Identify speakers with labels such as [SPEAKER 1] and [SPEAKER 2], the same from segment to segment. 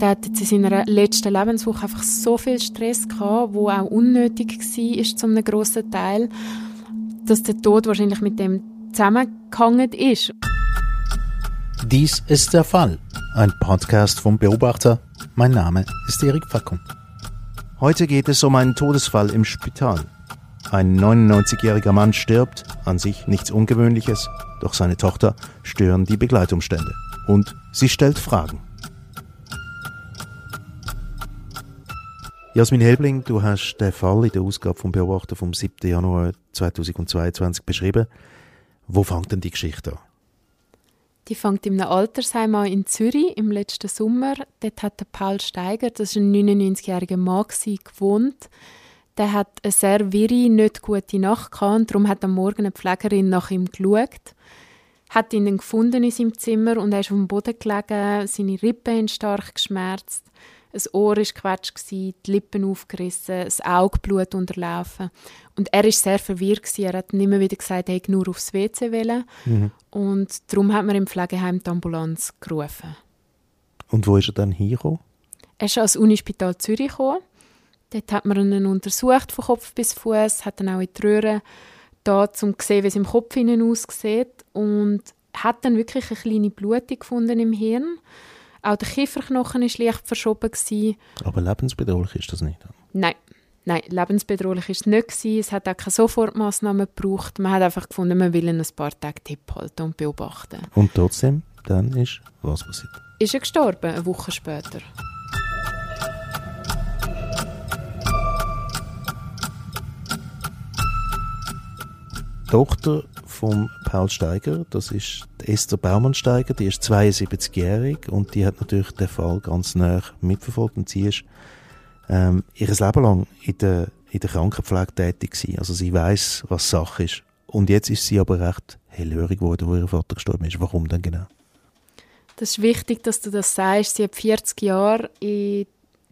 [SPEAKER 1] Der hat jetzt in seiner letzten Lebenswoche einfach so viel Stress gehabt, wo auch unnötig war, ist zum einem grossen Teil, dass der Tod wahrscheinlich mit dem zusammengehangen ist.
[SPEAKER 2] Dies ist der Fall. Ein Podcast vom Beobachter. Mein Name ist Erik Fackung. Heute geht es um einen Todesfall im Spital. Ein 99-jähriger Mann stirbt, an sich nichts Ungewöhnliches, doch seine Tochter stören die Begleitumstände. Und sie stellt Fragen. Jasmin Helbling, du hast den Fall in der Ausgabe vom Beobachter vom 7. Januar 2022 beschrieben. Wo fängt denn die Geschichte an?
[SPEAKER 1] Die fängt in einem Altersheim an in Zürich im letzten Sommer. Dort hat Paul Steiger, das war ein 99-jähriger Mann, gewohnt. Der hat eine sehr wirre, nicht gute Nacht gehabt und darum hat am Morgen eine Pflegerin nach ihm geschaut. Hat ihn dann gefunden in seinem Zimmer und er ist auf dem Boden gelegen, seine Rippen haben stark geschmerzt ein Ohr war gequetscht, die Lippen aufgerissen, das Augeblut unterlaufen. Und er war sehr verwirrt. Er hat immer wieder gesagt, er hätte nur aufs WC wollen. Mhm. Und darum hat man im Pflegeheim die Ambulanz gerufen.
[SPEAKER 2] Und wo ist er dann hingekommen?
[SPEAKER 1] Er ist ans Unispital Zürich gekommen. Dort hat man ihn untersucht von Kopf bis Fuß, hat dann auch in die Röhre da, um zu sehen, wie es im Kopf innen aussieht. Und hat dann wirklich eine kleine Blutung gefunden im Hirn. Auch der Kieferknochen war leicht verschoben. Gewesen.
[SPEAKER 2] Aber lebensbedrohlich ist das nicht?
[SPEAKER 1] Nein. Nein, lebensbedrohlich war es nicht. Gewesen. Es hat auch keine Sofortmaßnahmen gebraucht. Man hat einfach gefunden, man will ihn ein paar Tage Tipp halten und beobachten.
[SPEAKER 2] Und trotzdem, dann ist was passiert?
[SPEAKER 1] Ist er gestorben, eine Woche später.
[SPEAKER 2] Tochter von Paul Steiger, das ist Esther Baumann-Steiger, die ist 72-jährig und die hat natürlich den Fall ganz nah mitverfolgt und sie ist ähm, ihr Leben lang in der, in der Krankenpflege tätig gewesen. Also sie weiß, was Sache ist. Und jetzt ist sie aber recht hellhörig geworden, wo ihr Vater gestorben ist. Warum denn genau?
[SPEAKER 1] Das ist wichtig, dass du das sagst. Sie hat 40 Jahre in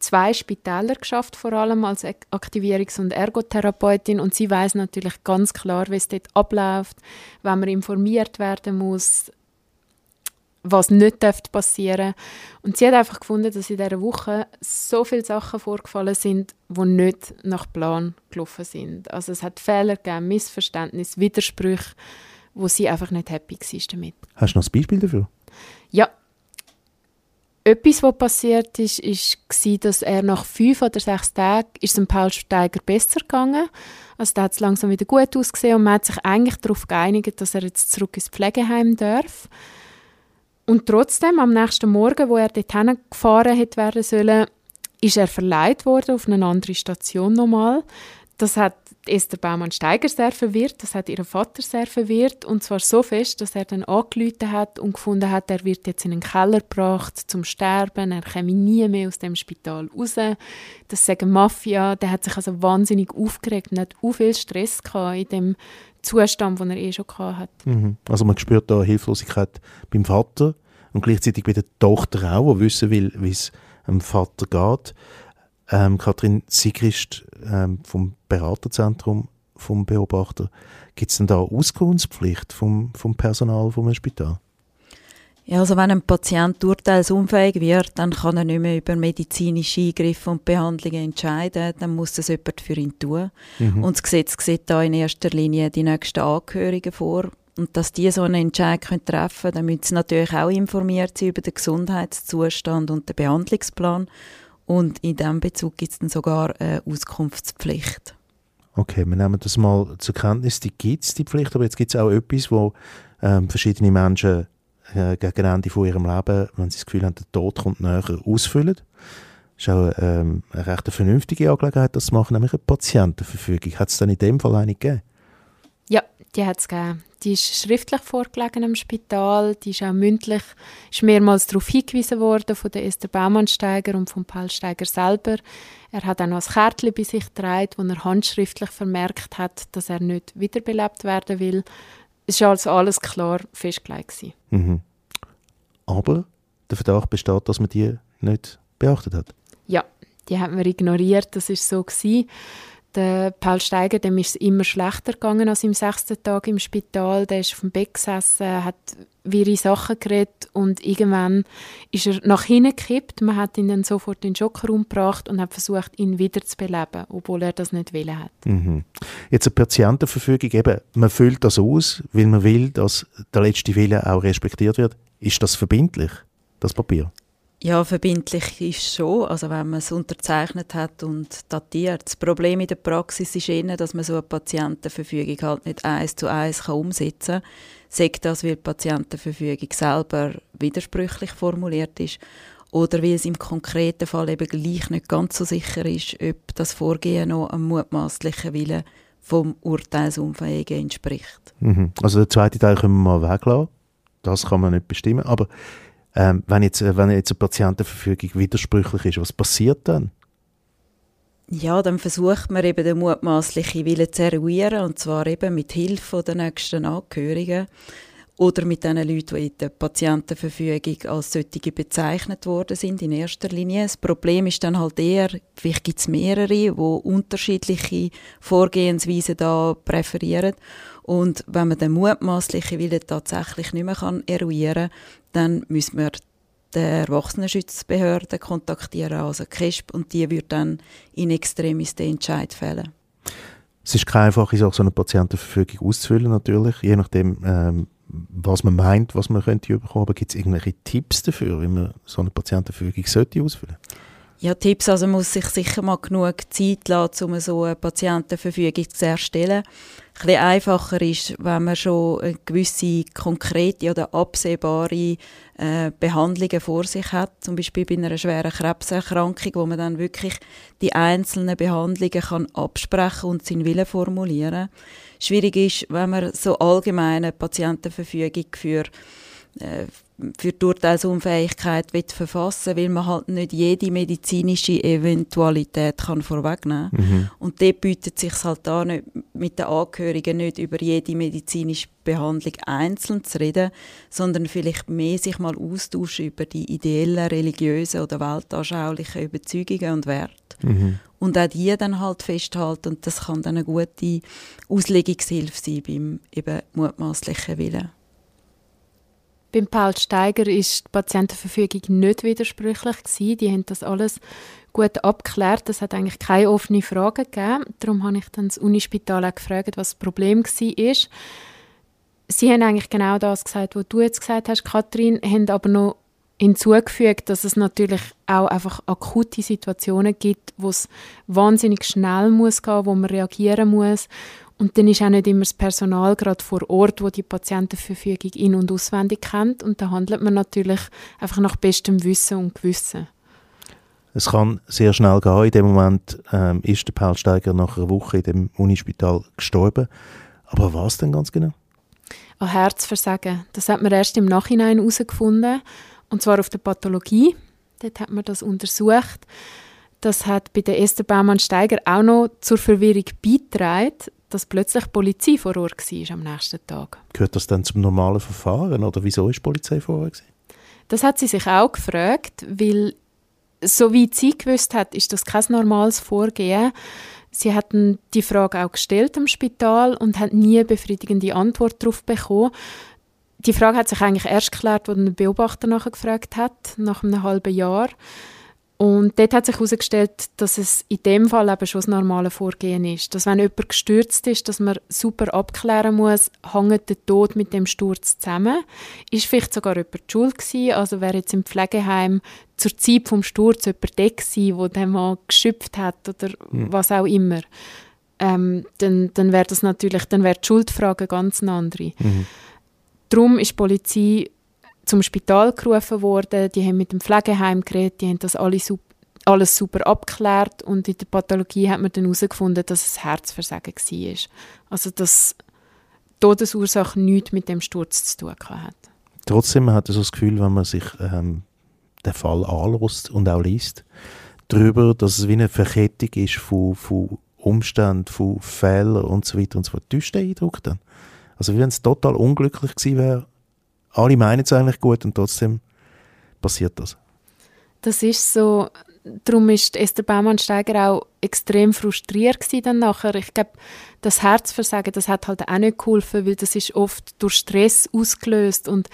[SPEAKER 1] zwei Spitäler geschafft, vor allem als Aktivierungs- und Ergotherapeutin. Und sie weiß natürlich ganz klar, wie es dort abläuft, wenn man informiert werden muss, was nicht passieren Und sie hat einfach gefunden, dass in dieser Woche so viele Sachen vorgefallen sind, die nicht nach Plan gelaufen sind. Also es hat Fehler gegeben, Missverständnisse, Widersprüche, wo sie einfach nicht happy war damit.
[SPEAKER 2] Hast du noch ein Beispiel dafür?
[SPEAKER 1] Ja, etwas, was passiert ist, war, dass er nach fünf oder sechs Tagen ist dem Paul Steiger besser gegangen. Also da hat es langsam wieder gut ausgesehen und man hat sich eigentlich darauf geeinigt, dass er jetzt zurück ins Pflegeheim darf. Und trotzdem, am nächsten Morgen, wo er dorthin gefahren hätte werden sollen, ist er verleiht worden auf eine andere Station nochmal. Das hat Esther Baumann-Steiger sehr verwirrt, das hat ihren Vater sehr verwirrt und zwar so fest, dass er dann angerufen hat und gefunden hat, er wird jetzt in einen Keller gebracht zum Sterben, er käme nie mehr aus dem Spital raus. Das sagen Mafia, der hat sich also wahnsinnig aufgeregt und hat auch viel Stress gehabt in dem Zustand, den er eh schon hatte.
[SPEAKER 2] Mhm. Also man spürt da Hilflosigkeit beim Vater und gleichzeitig bei der Tochter auch, die wissen will, wie es dem Vater geht. Ähm, Kathrin Sigrist ähm, vom Beraterzentrum vom Beobachter. Gibt es denn da Auskunftspflicht vom, vom Personal vom Spital?
[SPEAKER 3] Ja, also wenn ein Patient urteilsunfähig wird, dann kann er nicht mehr über medizinische Eingriffe und Behandlungen entscheiden. Dann muss das jemand für ihn tun. Mhm. Und das Gesetz sieht da in erster Linie die nächsten Angehörigen vor. Und dass die so einen Entscheid treffen können, dann müssen sie natürlich auch informiert sein über den Gesundheitszustand und den Behandlungsplan. Und in diesem Bezug gibt es dann sogar eine Auskunftspflicht.
[SPEAKER 2] Okay, wir nehmen das mal zur Kenntnis, die gibt es, die Pflicht, aber jetzt gibt es auch etwas, wo ähm, verschiedene Menschen äh, gegen Ende von ihrem Leben, wenn sie das Gefühl haben, der Tod kommt näher, ausfüllen. Das ist auch ähm, eine recht vernünftige Angelegenheit, das zu machen, nämlich eine Patientenverfügung. Hat es dann in dem Fall eine gegeben?
[SPEAKER 1] Ja, die hat es gegeben. Die ist schriftlich vorgelegen im Spital, die ist auch mündlich, ist mehrmals darauf hingewiesen worden von der Esther Baumannsteiger und von Paul Steiger selber. Er hat auch noch ein Kärtchen bei sich getragen, wo er handschriftlich vermerkt hat, dass er nicht wiederbelebt werden will. Es war also alles klar festgelegt.
[SPEAKER 2] Mhm. Aber der Verdacht besteht, dass man die nicht beachtet hat?
[SPEAKER 1] Ja, die hat man ignoriert, das ist so gewesen. Der Paul Steiger, dem ist es immer schlechter gegangen als im sechsten Tag im Spital. Der ist auf dem Bett gesessen, hat wirre Sachen geredet und irgendwann ist er nach hinten gekippt. Man hat ihn dann sofort in den Schockraum gebracht und hat versucht, ihn wieder zu beleben, obwohl er das nicht will hat.
[SPEAKER 2] Mhm. Jetzt eine Patientenverfügung, eben, man füllt das aus, weil man will, dass der letzte Wille auch respektiert wird. Ist das verbindlich, das Papier?
[SPEAKER 3] Ja, verbindlich ist schon, also wenn man es unterzeichnet hat und datiert. Das Problem in der Praxis ist eher, dass man so eine Patientenverfügung halt nicht eins zu eins kann umsetzen kann. Sagt das, weil die Patientenverfügung selber widersprüchlich formuliert ist oder weil es im konkreten Fall eben gleich nicht ganz so sicher ist, ob das Vorgehen noch einem mutmaßlichen Willen vom Urteilsunfähigen entspricht.
[SPEAKER 2] Mhm. Also den zweiten Teil können wir mal weglassen. Das kann man nicht bestimmen. Aber ähm, wenn, jetzt, äh, wenn jetzt eine Patientenverfügung widersprüchlich ist, was passiert dann?
[SPEAKER 3] Ja, dann versucht man eben den mutmaßlichen Willen zu eruieren, und zwar eben mit Hilfe der nächsten Angehörigen oder mit den Leuten, die in der Patientenverfügung als solche bezeichnet worden sind, in erster Linie. Das Problem ist dann halt eher, vielleicht gibt es mehrere, die unterschiedliche Vorgehensweisen da präferieren. Und wenn man den mutmaßlichen Willen tatsächlich nicht mehr kann eruieren kann, dann müssen wir die Erwachsenenschutzbehörde kontaktieren, also KESP, und die wird dann in extremis den Entscheid fällen.
[SPEAKER 2] Es ist keine einfache Sache, so eine Patientenverfügung auszufüllen, natürlich, je nachdem, ähm, was man meint, was man könnte bekommen. Aber gibt es irgendwelche Tipps dafür, wie man so eine Patientenverfügung sollte ausfüllen sollte?
[SPEAKER 3] Ja, Tipps, also man muss sich sicher mal genug Zeit lassen, um so eine Patientenverfügung zu erstellen. Ein bisschen einfacher ist, wenn man schon eine gewisse konkrete oder absehbare äh, Behandlungen vor sich hat, zum Beispiel bei einer schweren Krebserkrankung, wo man dann wirklich die einzelnen Behandlungen kann absprechen und seinen Willen formulieren. Schwierig ist, wenn man so allgemeine Patientenverfügung für für die Urteilsunfähigkeit verfassen weil man halt nicht jede medizinische Eventualität kann vorwegnehmen kann. Mhm. Und dort bietet sich halt da nicht, mit den Angehörigen nicht über jede medizinische Behandlung einzeln zu reden, sondern vielleicht mehr sich mal austauschen über die ideellen, religiösen oder weltanschaulichen Überzeugungen und Werte. Mhm. Und auch die dann halt festhalten und das kann dann eine gute Auslegungshilfe sein beim eben mutmaßlichen Willen.
[SPEAKER 1] Beim Paul Steiger ist die Patientenverfügung nicht widersprüchlich gewesen. Die haben das alles gut abgeklärt. Es hat eigentlich keine offenen Fragen gegeben. Darum habe ich dann das Unispital auch gefragt, was das Problem war. Sie haben eigentlich genau das gesagt, was du jetzt gesagt hast, Kathrin, haben aber noch hinzugefügt, dass es natürlich auch einfach akute Situationen gibt, wo es wahnsinnig schnell muss gehen, wo man reagieren muss und dann ist auch nicht immer das Personal gerade vor Ort, wo die Patientenverfügung in- und auswendig kennt. Und da handelt man natürlich einfach nach bestem Wissen und Gewissen.
[SPEAKER 2] Es kann sehr schnell gehen. In dem Moment ähm, ist der Paul Steiger nach einer Woche in dem Unispital gestorben. Aber was denn ganz genau?
[SPEAKER 1] An Herzversagen. Das hat man erst im Nachhinein herausgefunden. Und zwar auf der Pathologie. Dort hat man das untersucht. Das hat bei der Esther Baumann-Steiger auch noch zur Verwirrung beigetragen dass plötzlich Polizei vor Ort war am nächsten Tag.
[SPEAKER 2] Gehört das dann zum normalen Verfahren oder wieso ist die Polizei vor Ort?
[SPEAKER 1] Das hat sie sich auch gefragt, weil soweit sie gewusst hat, ist das kein normales Vorgehen. Sie hatten die Frage auch gestellt im Spital und hat nie eine befriedigende Antwort darauf bekommen. Die Frage hat sich eigentlich erst geklärt, als ein Beobachter nachher gefragt hat, nach einem halben Jahr. Und dort hat sich herausgestellt, dass es in dem Fall eben schon das normale Vorgehen ist. Dass wenn jemand gestürzt ist, dass man super abklären muss, hängt der Tod mit dem Sturz zusammen? Ist vielleicht sogar jemand schuld gewesen? Also wäre jetzt im Pflegeheim zur Zeit vom Sturz jemand der gewesen, der den mal geschöpft hat oder mhm. was auch immer? Ähm, dann, dann wäre das natürlich, dann wäre die Schuldfrage ganz eine andere. Mhm. Darum ist die Polizei zum Spital gerufen worden, die haben mit dem Pflegeheim geredet, die haben das alle super, alles super abgeklärt und in der Pathologie hat man dann herausgefunden, dass es Herzversagen war. Also dass Todesursache nichts mit dem Sturz zu tun hat.
[SPEAKER 2] Trotzdem man hat man so das Gefühl, wenn man sich ähm, den Fall anlässt und auch liest, darüber, dass es wie eine Verkettung ist von, von Umständen, von Fehlern und so weiter und so fort. Täuscht der Eindruck dann? Also wie wenn es total unglücklich gewesen wäre alle meinen es eigentlich gut und trotzdem passiert das.
[SPEAKER 1] das ist so, darum ist Esther Baumann-Steiger auch extrem frustriert dann nachher. Ich glaube, das Herzversagen, das hat halt auch nicht geholfen, weil das ist oft durch Stress ausgelöst und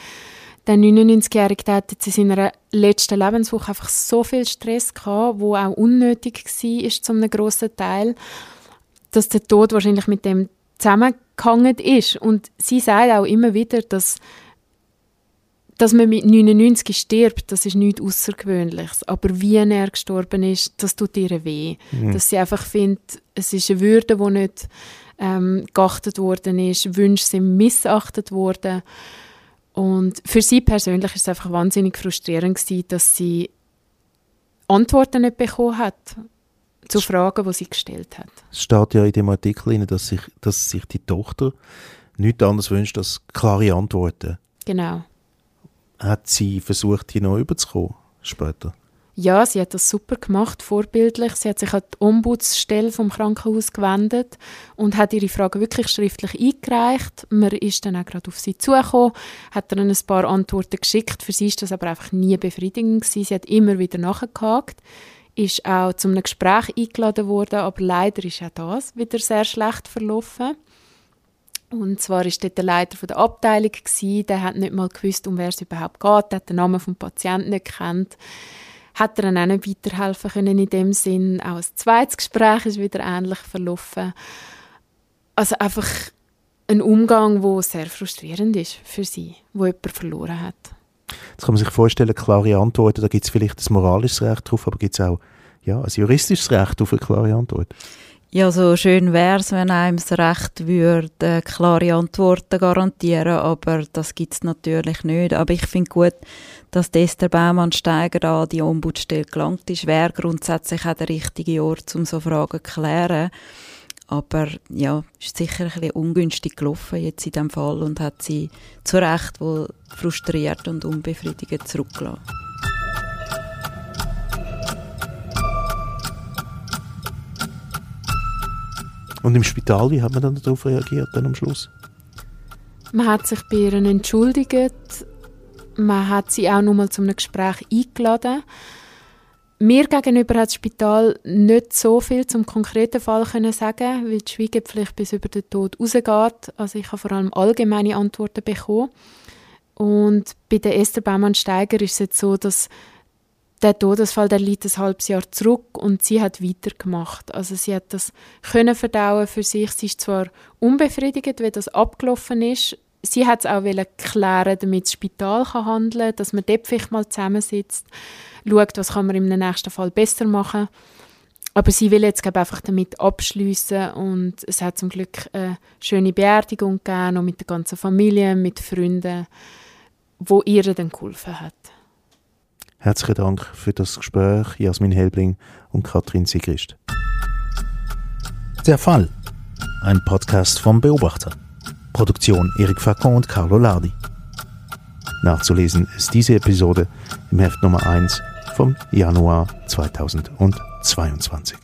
[SPEAKER 1] der 99-Jährige hatte jetzt in seiner letzten Lebenswoche einfach so viel Stress gehabt, wo auch unnötig war, ist zu einem grossen Teil, dass der Tod wahrscheinlich mit dem zusammengehangen ist. Und sie sagt auch immer wieder, dass dass man mit 99 stirbt, das ist nichts Außergewöhnliches. Aber wie er gestorben ist, das tut ihr weh. Mhm. Dass sie einfach findet, es ist eine Würde, die nicht ähm, geachtet worden ist, Wünsche sind missachtet worden. Und für sie persönlich ist es einfach wahnsinnig frustrierend gewesen, dass sie Antworten nicht bekommen hat zu Fragen, die sie gestellt hat.
[SPEAKER 2] Es steht ja in dem Artikel, dass sich, dass sich die Tochter nichts anderes wünscht als klare Antworten.
[SPEAKER 1] Genau.
[SPEAKER 2] Hat sie versucht, hier noch überzukommen später?
[SPEAKER 1] Ja, sie hat das super gemacht, vorbildlich. Sie hat sich an die Ombudsstelle vom Krankenhaus gewendet und hat ihre Fragen wirklich schriftlich eingereicht. Man ist dann auch gerade auf sie zugekommen, hat dann ein paar Antworten geschickt. Für sie ist das aber einfach nie befriedigend gewesen. Sie hat immer wieder nachgehakt, ist auch zu einem Gespräch eingeladen worden, aber leider ist auch das wieder sehr schlecht verlaufen. Und zwar ist dort der Leiter der Abteilung gewesen, der hat nicht mal gewusst, um wer es überhaupt geht, der hat den Namen vom Patienten nicht kennt hat er dann auch nicht weiterhelfen können in dem Sinn. Auch ein zweites Gespräch ist wieder ähnlich verlaufen. Also einfach ein Umgang, wo sehr frustrierend ist für sie, wo jemand verloren hat.
[SPEAKER 2] Jetzt kann man sich vorstellen, klare Antworten, da gibt es vielleicht ein moralisches Recht drauf, aber gibt es auch ja, ein juristisches Recht auf eine klare Antwort?
[SPEAKER 3] Ja, so schön wäre es, wenn einem das Recht würde, klare Antworten garantieren, aber das gibt es natürlich nicht. Aber ich finde gut, dass Esther Baumann-Steiger an die Ombudsstelle gelangt ist, wäre grundsätzlich auch der richtige Ort, um so Fragen zu klären. Aber ja, ist sicher ein bisschen ungünstig gelaufen jetzt in diesem Fall und hat sie zu Recht wohl frustriert und unbefriedigend zurückgelassen.
[SPEAKER 2] Und im Spital, wie hat man dann darauf reagiert dann am Schluss?
[SPEAKER 1] Man hat sich bei ihr entschuldigt. Man hat sie auch nochmal zu einem Gespräch eingeladen. Mir gegenüber hat das Spital nicht so viel zum konkreten Fall können sagen, weil die Schweigepflicht bis über den Tod rausgeht. Also ich habe vor allem allgemeine Antworten bekommen. Und bei der Esther Baumann-Steiger ist es jetzt so, dass der Todesfall, der liegt ein halbes Jahr zurück und sie hat weitergemacht. Also sie hat das können verdauen für sich. Sie ist zwar unbefriedigt, wie das abgelaufen ist. Sie hat es auch klären, damit das Spital kann handeln kann, dass man dort vielleicht mal zusammensitzt, schaut, was kann man im nächsten Fall besser machen. Aber sie will jetzt einfach damit abschließen und es hat zum Glück eine schöne Beerdigung gegeben, auch mit der ganzen Familie, mit Freunden, wo ihr dann geholfen hat.
[SPEAKER 2] Herzlichen Dank für das Gespräch, Jasmin Helbling und Katrin Sigrist. Der Fall. Ein Podcast vom Beobachter. Produktion Erik Facon und Carlo Lardi. Nachzulesen ist diese Episode im Heft Nummer 1 vom Januar 2022.